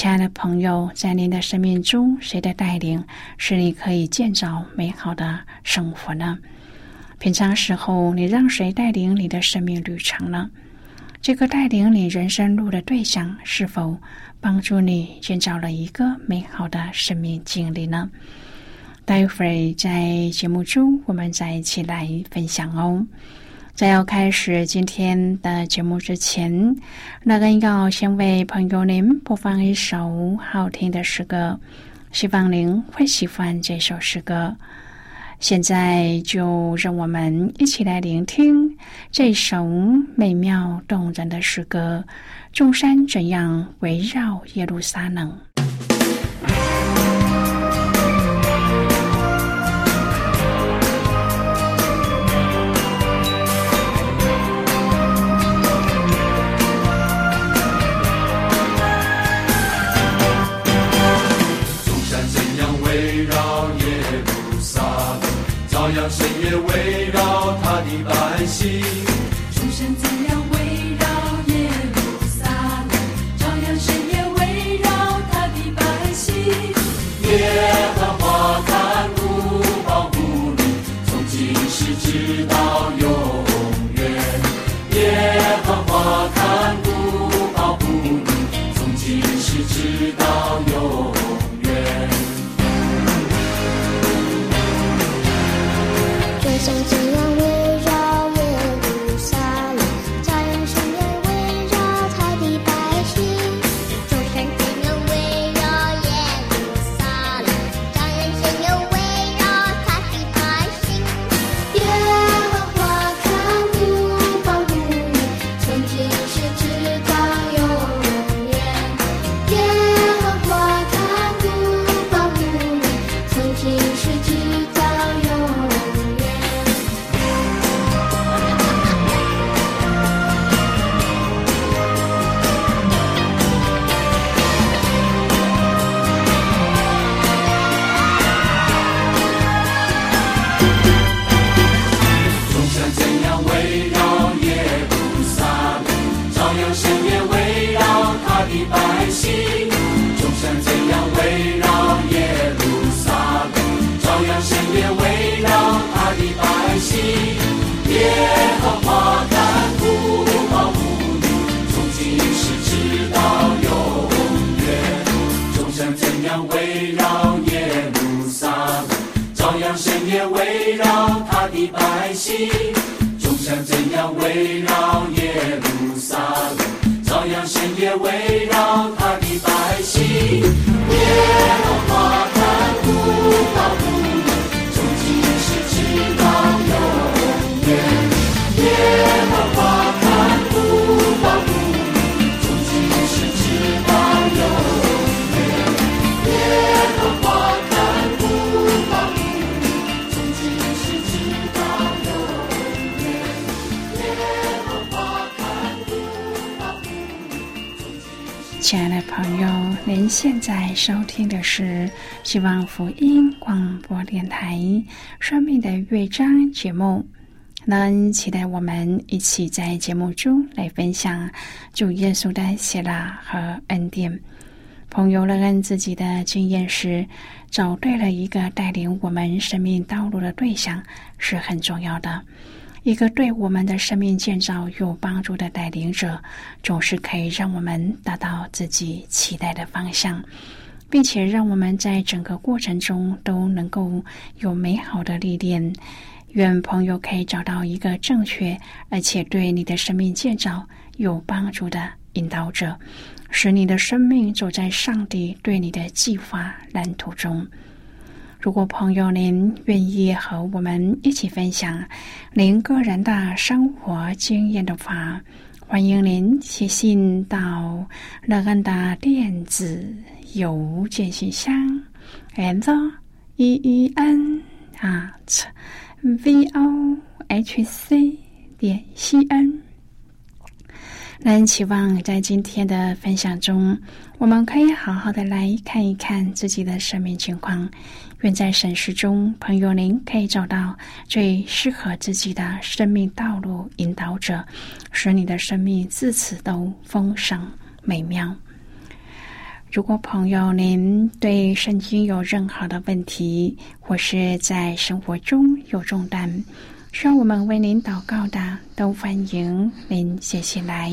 亲爱的朋友，在您的生命中，谁的带领使你可以建造美好的生活呢？平常时候，你让谁带领你的生命旅程呢？这个带领你人生路的对象，是否帮助你建造了一个美好的生命经历呢？待会儿在节目中，我们再一起来分享哦。在要开始今天的节目之前，那个要先为朋友您播放一首好听的诗歌，希望您会喜欢这首诗歌。现在就让我们一起来聆听这首美妙动人的诗歌：众山怎样围绕耶路撒冷？深夜围绕他的百姓，主神怎样围绕耶路撒冷？照样深夜围绕他的百姓。耶和华看顾保护你，从今时直众象怎样围绕耶路撒冷？朝阳、深夜围绕他的白。朋友，您现在收听的是希望福音广播电台《生命的乐章》节目。能期待我们一起在节目中来分享主耶稣的喜乐和恩典。朋友乐恩自己的经验是，找对了一个带领我们生命道路的对象是很重要的。一个对我们的生命建造有帮助的带领者，总是可以让我们达到自己期待的方向，并且让我们在整个过程中都能够有美好的历练。愿朋友可以找到一个正确而且对你的生命建造有帮助的引导者，使你的生命走在上帝对你的计划蓝图中。如果朋友您愿意和我们一起分享您个人的生活经验的话，欢迎您写信到乐安的电子邮件信箱，and e e n at v o h c 点 c n。那期望在今天的分享中，我们可以好好的来看一看自己的生命情况。愿在审视中，朋友您可以找到最适合自己的生命道路引导者，使你的生命自此都丰盛美妙。如果朋友您对圣经有任何的问题，或是在生活中有重担，需要我们为您祷告的，都欢迎您写信来。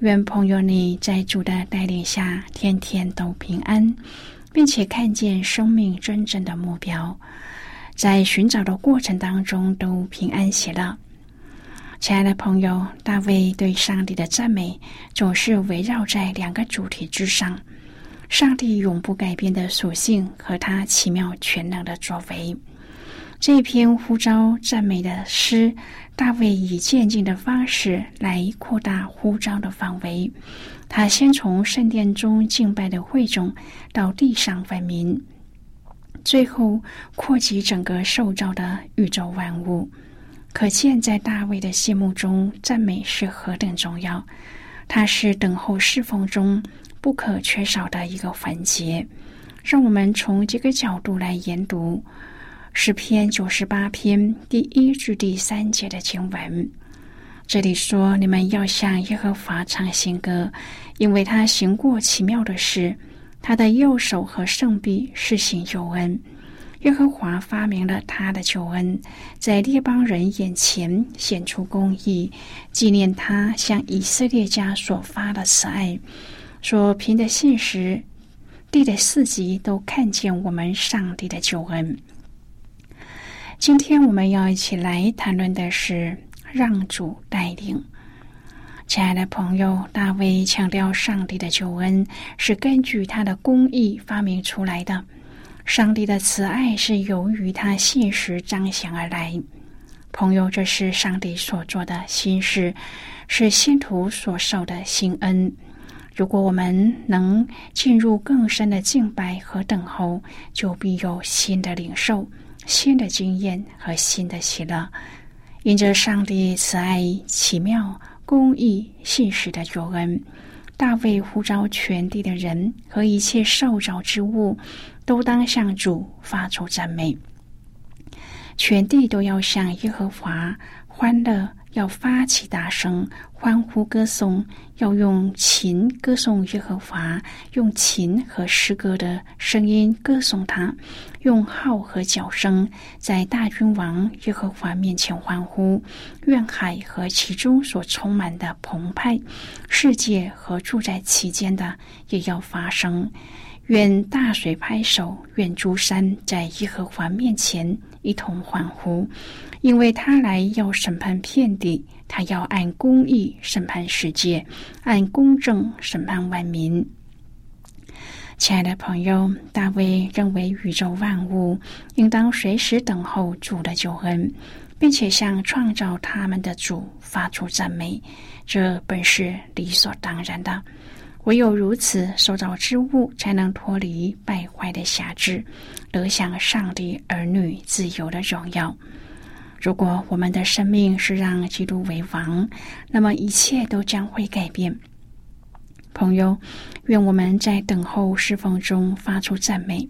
愿朋友你在主的带领下，天天都平安，并且看见生命真正的目标，在寻找的过程当中都平安喜乐。亲爱的朋友，大卫对上帝的赞美总是围绕在两个主题之上：上帝永不改变的属性和他奇妙全能的作为。这篇呼召赞美的诗。大卫以渐进的方式来扩大呼召的范围。他先从圣殿中敬拜的会众到地上万民，最后扩及整个受造的宇宙万物。可见，在大卫的心目中，赞美是何等重要。它是等候侍奉中不可缺少的一个环节。让我们从这个角度来研读。诗篇九十八篇第一至第三节的经文，这里说：“你们要向耶和华唱新歌，因为他行过奇妙的事，他的右手和圣臂施行救恩。耶和华发明了他的救恩，在列邦人眼前显出公义，纪念他向以色列家所发的慈爱。说凭的信实，地的四极都看见我们上帝的救恩。”今天我们要一起来谈论的是让主带领。亲爱的朋友，大卫强调上帝的救恩是根据他的公义发明出来的，上帝的慈爱是由于他现实彰显而来。朋友，这是上帝所做的新事，是信徒所受的新恩。如果我们能进入更深的敬拜和等候，就必有新的领受。新的经验和新的喜乐，因着上帝慈爱、奇妙、公义、信实的救恩，大卫呼召全地的人和一切受造之物，都当向主发出赞美。全地都要向耶和华欢乐。要发起大声欢呼歌颂，要用琴歌颂耶和华，用琴和诗歌的声音歌颂他，用号和角声在大君王耶和华面前欢呼。愿海和其中所充满的澎湃，世界和住在其间的也要发声。愿大水拍手，愿诸山在耶和华面前一同欢呼。因为他来要审判遍地，他要按公义审判世界，按公正审判万民。亲爱的朋友，大卫认为宇宙万物应当随时等候主的救恩，并且向创造他们的主发出赞美，这本是理所当然的。唯有如此，受造之物才能脱离败坏的辖制，得享上帝儿女自由的荣耀。如果我们的生命是让基督为王，那么一切都将会改变。朋友，愿我们在等候侍奉中发出赞美。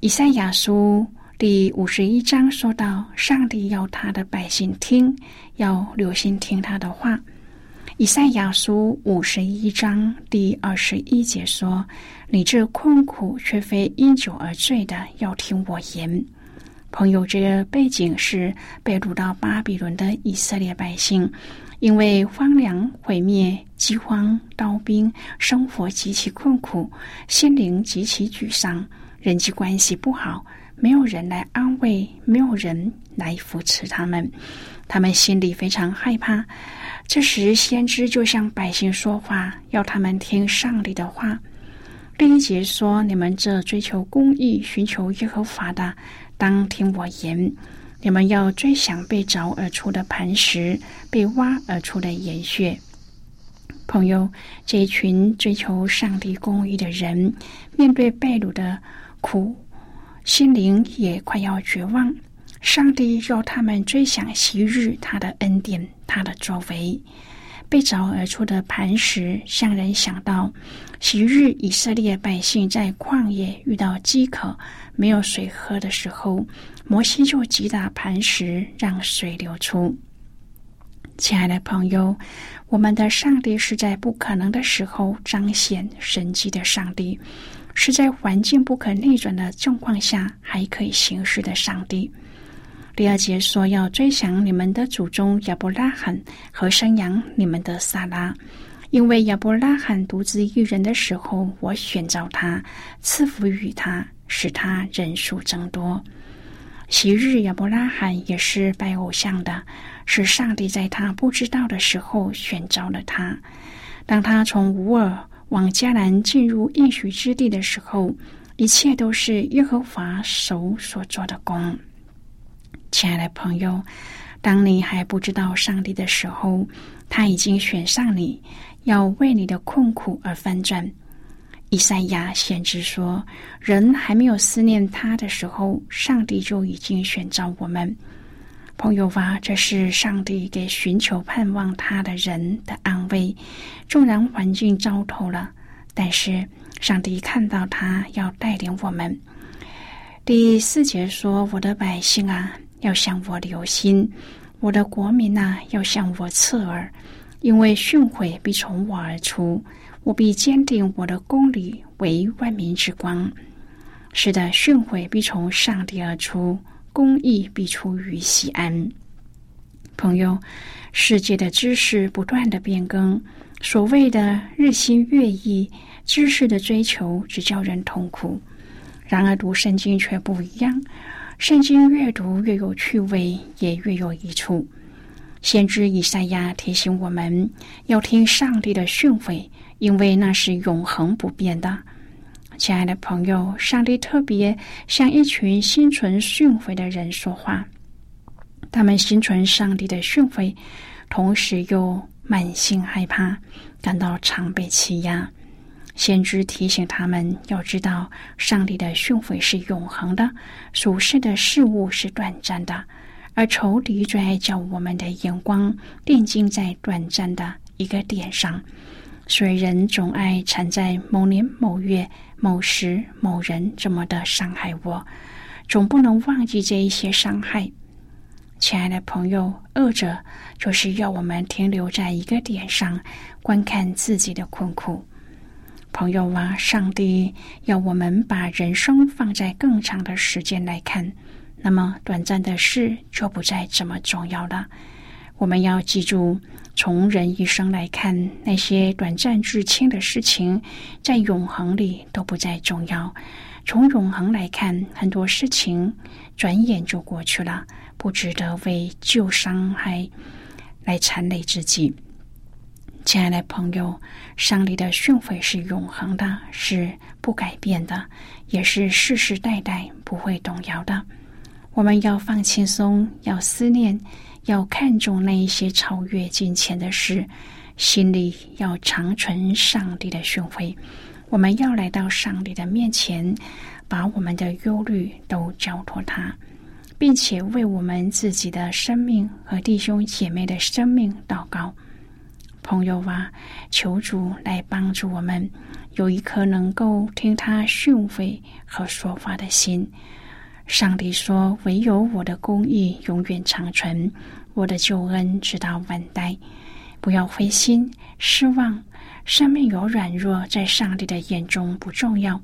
以赛亚书第五十一章说到：“上帝要他的百姓听，要留心听他的话。”以赛亚书五十一章第二十一节说：“你这困苦却非因酒而醉的，要听我言。”朋友，这个背景是被掳到巴比伦的以色列百姓，因为荒凉、毁灭、饥荒、刀兵，生活极其困苦，心灵极其沮丧，人际关系不好，没有人来安慰，没有人来扶持他们，他们心里非常害怕。这时，先知就向百姓说话，要他们听上帝的话。第一节说：“你们这追求公义、寻求耶和华的，当听我言。你们要追想被凿而出的磐石，被挖而出的岩穴。”朋友，这一群追求上帝公义的人，面对被掳的苦，心灵也快要绝望。上帝要他们追想昔日他的恩典，他的作为。被凿而出的磐石，向人想到昔日以色列百姓在旷野遇到饥渴、没有水喝的时候，摩西就击打磐石，让水流出。亲爱的朋友，我们的上帝是在不可能的时候彰显神迹的上帝，是在环境不可逆转的状况下还可以行事的上帝。第二节说要追想你们的祖宗亚伯拉罕和生养你们的撒拉，因为亚伯拉罕独自一人的时候，我选召他，赐福于他，使他人数增多。昔日亚伯拉罕也是拜偶像的，是上帝在他不知道的时候选召了他。当他从吾尔往迦南进入应许之地的时候，一切都是耶和华手所做的工。亲爱的朋友，当你还不知道上帝的时候，他已经选上你，要为你的困苦而翻转。以赛亚先知说：“人还没有思念他的时候，上帝就已经选召我们。”朋友啊，这是上帝给寻求盼望他的人的安慰。纵然环境糟透了，但是上帝看到他要带领我们。第四节说：“我的百姓啊。”要向我留心，我的国民呐，要向我侧耳，因为训诲必从我而出，我必坚定我的公理为万民之光。是的，训诲必从上帝而出，公义必出于西安。朋友，世界的知识不断的变更，所谓的日新月异，知识的追求只叫人痛苦。然而读圣经却不一样。圣经越读越有趣味，也越有益处。先知以赛亚提醒我们要听上帝的训诲，因为那是永恒不变的。亲爱的朋友，上帝特别向一群心存训诲的人说话，他们心存上帝的训诲，同时又满心害怕，感到常被欺压。先知提醒他们要知道，上帝的训诲是永恒的，属世的事物是短暂的，而仇敌最爱叫我们的眼光定睛在短暂的一个点上，所以人总爱缠在某年某月某时某人这么的伤害我，总不能忘记这一些伤害。亲爱的朋友，恶者就是要我们停留在一个点上，观看自己的困苦。朋友啊，上帝要我们把人生放在更长的时间来看，那么短暂的事就不再这么重要了。我们要记住，从人一生来看，那些短暂至轻的事情，在永恒里都不再重要。从永恒来看，很多事情转眼就过去了，不值得为旧伤害来缠累自己。亲爱的朋友，上帝的训诲是永恒的，是不改变的，也是世世代代不会动摇的。我们要放轻松，要思念，要看重那一些超越金钱的事，心里要长存上帝的训诲。我们要来到上帝的面前，把我们的忧虑都交托他，并且为我们自己的生命和弟兄姐妹的生命祷告。朋友啊，求主来帮助我们，有一颗能够听他训诲和说话的心。上帝说：“唯有我的公义永远长存，我的救恩直到万代。不要灰心失望，生命有软弱，在上帝的眼中不重要，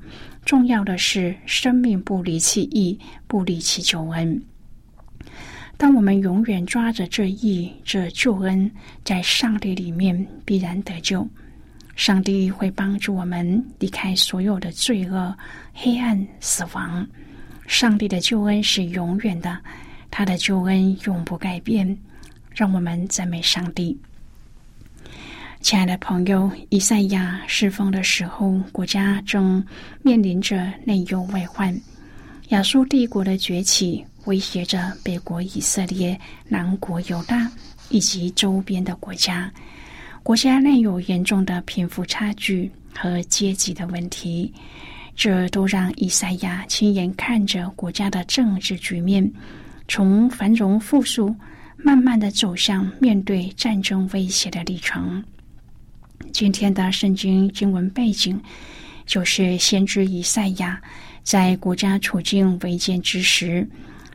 重要的是生命不离弃义，不离弃救恩。”当我们永远抓着这义、这救恩，在上帝里面必然得救。上帝会帮助我们离开所有的罪恶、黑暗、死亡。上帝的救恩是永远的，他的救恩永不改变。让我们赞美上帝。亲爱的朋友，以赛亚侍奉的时候，国家正面临着内忧外患，亚述帝国的崛起。威胁着北国以色列、南国犹大以及周边的国家，国家内有严重的贫富差距和阶级的问题，这都让以赛亚亲眼看着国家的政治局面从繁荣富庶，慢慢的走向面对战争威胁的历程。今天的圣经经文背景，就是先知以赛亚在国家处境危艰之时。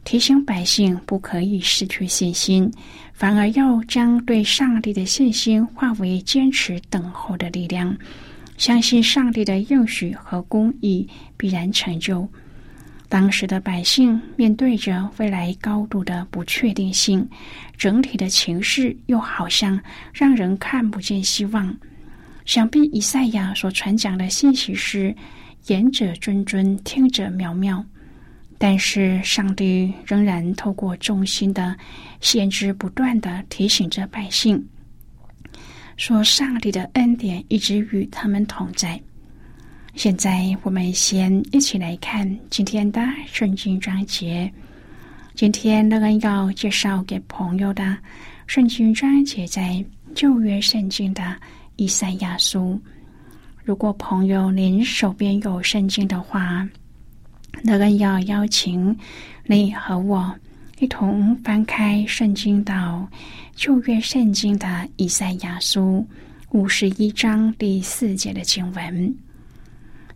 提醒百姓不可以失去信心，反而要将对上帝的信心化为坚持等候的力量，相信上帝的应许和公义必然成就。当时的百姓面对着未来高度的不确定性，整体的情势又好像让人看不见希望。想必以赛亚所传讲的信息是：言者谆谆，听者渺渺。但是，上帝仍然透过众心的先知，不断的提醒着百姓，说：“上帝的恩典一直与他们同在。”现在，我们先一起来看今天的圣经章节。今天乐恩要介绍给朋友的圣经章节，在旧约圣经的以赛亚书。如果朋友您手边有圣经的话，那个要邀请你和我一同翻开圣经到旧约圣经的以赛亚书五十一章第四节的经文。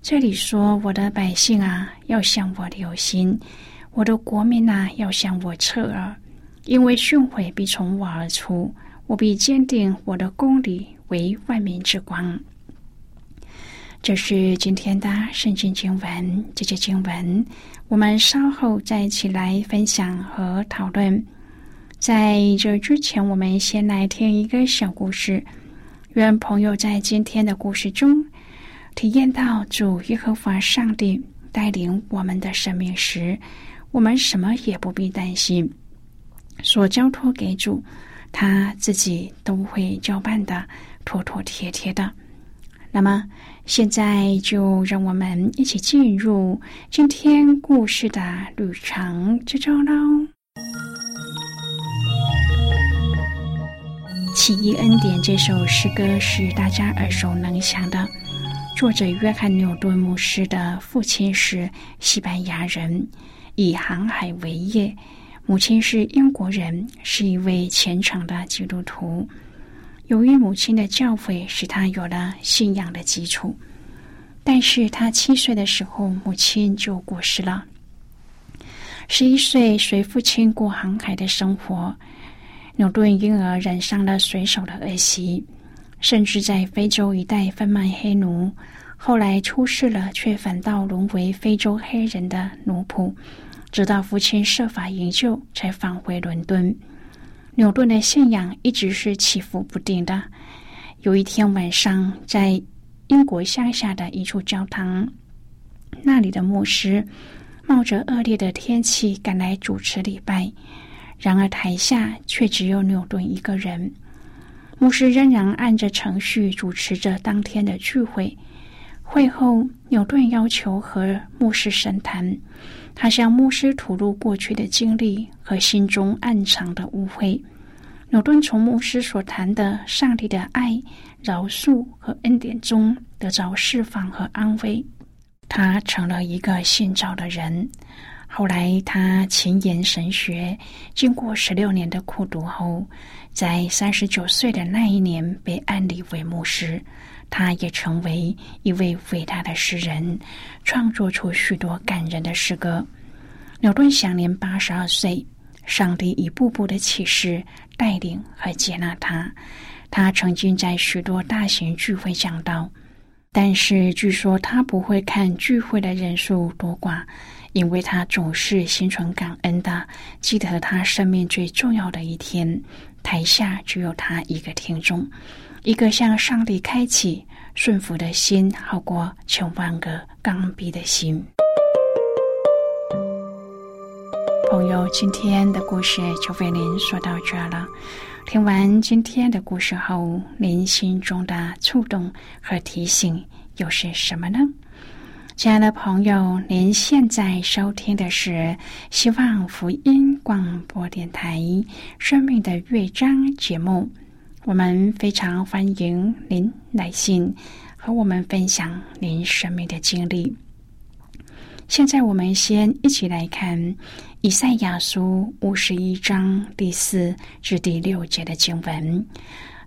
这里说：“我的百姓啊，要向我留心；我的国民啊，要向我侧耳，因为训诲必从我而出，我必坚定我的公理为万民之光。”这是今天的圣经经文，这些经文我们稍后再一起来分享和讨论。在这之前，我们先来听一个小故事。愿朋友在今天的故事中体验到主耶和华上帝带领我们的生命时，我们什么也不必担心，所交托给主，他自己都会交办的妥妥帖帖的。那么。现在就让我们一起进入今天故事的旅程之中喽。《起义恩典》这首诗歌是大家耳熟能详的，作者约翰·纽顿牧师的父亲是西班牙人，以航海为业；母亲是英国人，是一位虔诚的基督徒。由于母亲的教诲，使他有了信仰的基础。但是他七岁的时候，母亲就过世了。十一岁随父亲过航海的生活，牛顿因而染上了水手的恶习，甚至在非洲一带贩卖黑奴。后来出事了，却反倒沦为非洲黑人的奴仆。直到父亲设法营救，才返回伦敦。牛顿的信仰一直是起伏不定的。有一天晚上，在英国乡下的一处教堂，那里的牧师冒着恶劣的天气赶来主持礼拜。然而台下却只有牛顿一个人。牧师仍然按着程序主持着当天的聚会。会后，牛顿要求和牧师神谈，他向牧师吐露过去的经历和心中暗藏的误会。牛顿从牧师所谈的上帝的爱、饶恕和恩典中得着释放和安慰，他成了一个信教的人。后来，他勤研神学，经过十六年的苦读后，在三十九岁的那一年被安立为牧师。他也成为一位伟大的诗人，创作出许多感人的诗歌。牛顿享年八十二岁，上帝一步步的启示、带领和接纳他。他曾经在许多大型聚会讲道，但是据说他不会看聚会的人数多寡，因为他总是心存感恩的，记得他生命最重要的一天，台下只有他一个听众。一个向上帝开启顺服的心，好过千万个刚愎的心。朋友，今天的故事就为您说到这了。听完今天的故事后，您心中的触动和提醒又是什么呢？亲爱的朋友，您现在收听的是希望福音广播电台《生命的乐章》节目。我们非常欢迎您来信和我们分享您生命的经历。现在，我们先一起来看《以赛亚书》五十一章第四至第六节的经文。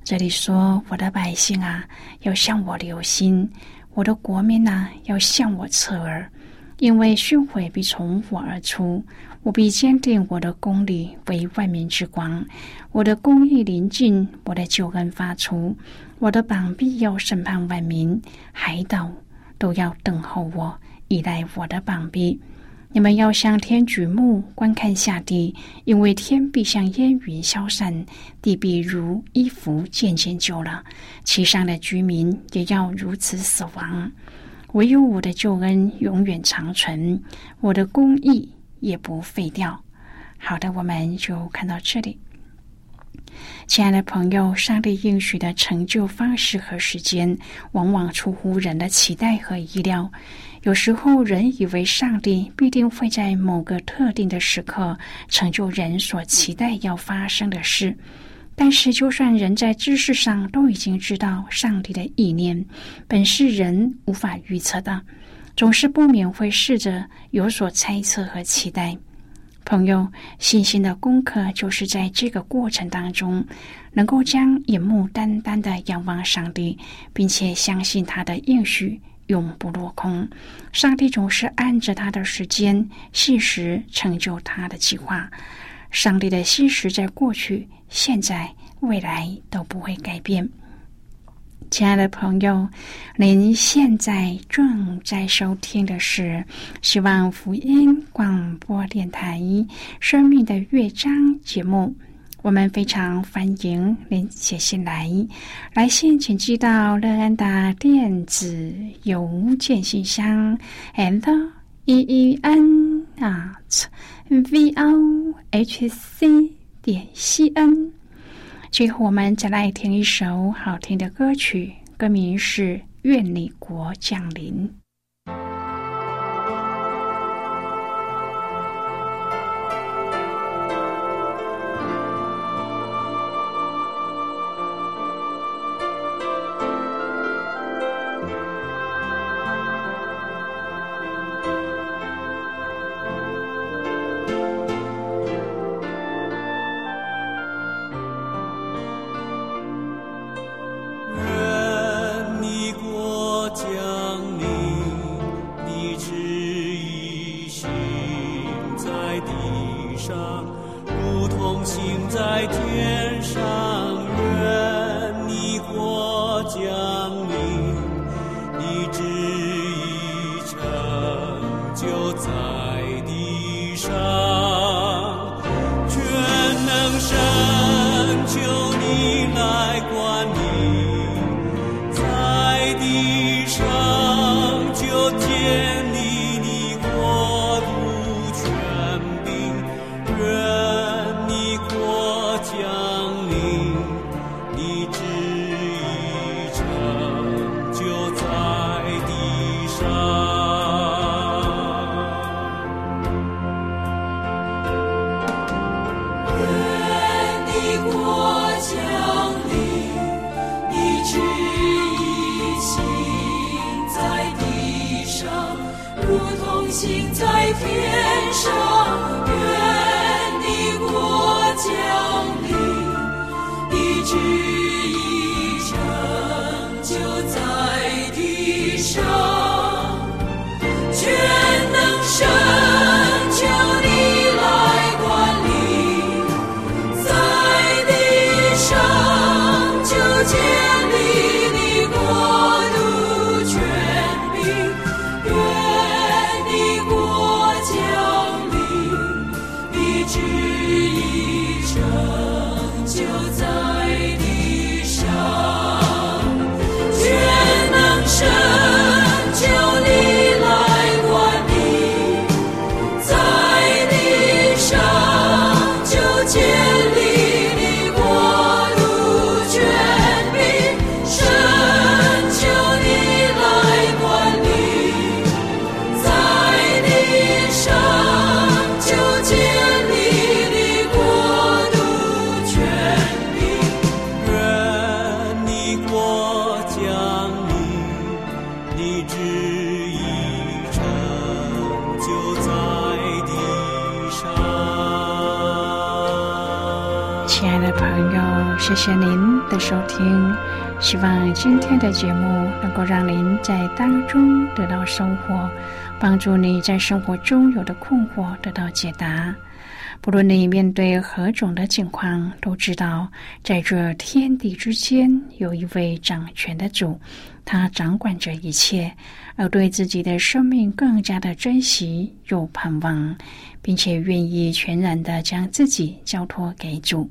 这里说：“我的百姓啊，要向我留心；我的国民啊，要向我侧耳，因为训诲必从我而出。”我必坚定我的公理为万民之光，我的公义临近，我的救恩发出，我的膀臂要审判万民，海岛都要等候我，依赖我的膀臂。你们要向天举目观看下地，因为天必像烟云消散，地必如衣服渐渐旧了，其上的居民也要如此死亡。唯有我的救恩永远长存，我的公义。也不废掉。好的，我们就看到这里。亲爱的朋友，上帝应许的成就方式和时间，往往出乎人的期待和意料。有时候，人以为上帝必定会在某个特定的时刻成就人所期待要发生的事。但是，就算人在知识上都已经知道上帝的意念，本是人无法预测的。总是不免会试着有所猜测和期待。朋友，信心的功课就是在这个过程当中，能够将眼目单单的仰望上帝，并且相信他的应许永不落空。上帝总是按着他的时间、细时成就他的计划。上帝的心时在过去、现在、未来都不会改变。亲爱的朋友，您现在正在收听的是希望福音广播电台《生命的乐章》节目。我们非常欢迎您写信来，来信请寄到乐安的电子邮件信箱，and e e n at v o h c 点 c n。最后，我们再来听一首好听的歌曲，歌名是《愿你国降临》。谢谢您的收听。希望今天的节目能够让您在当中得到收获，帮助你在生活中有的困惑得到解答。不论你面对何种的境况，都知道在这天地之间有一位掌权的主，他掌管着一切，而对自己的生命更加的珍惜又盼望，并且愿意全然的将自己交托给主。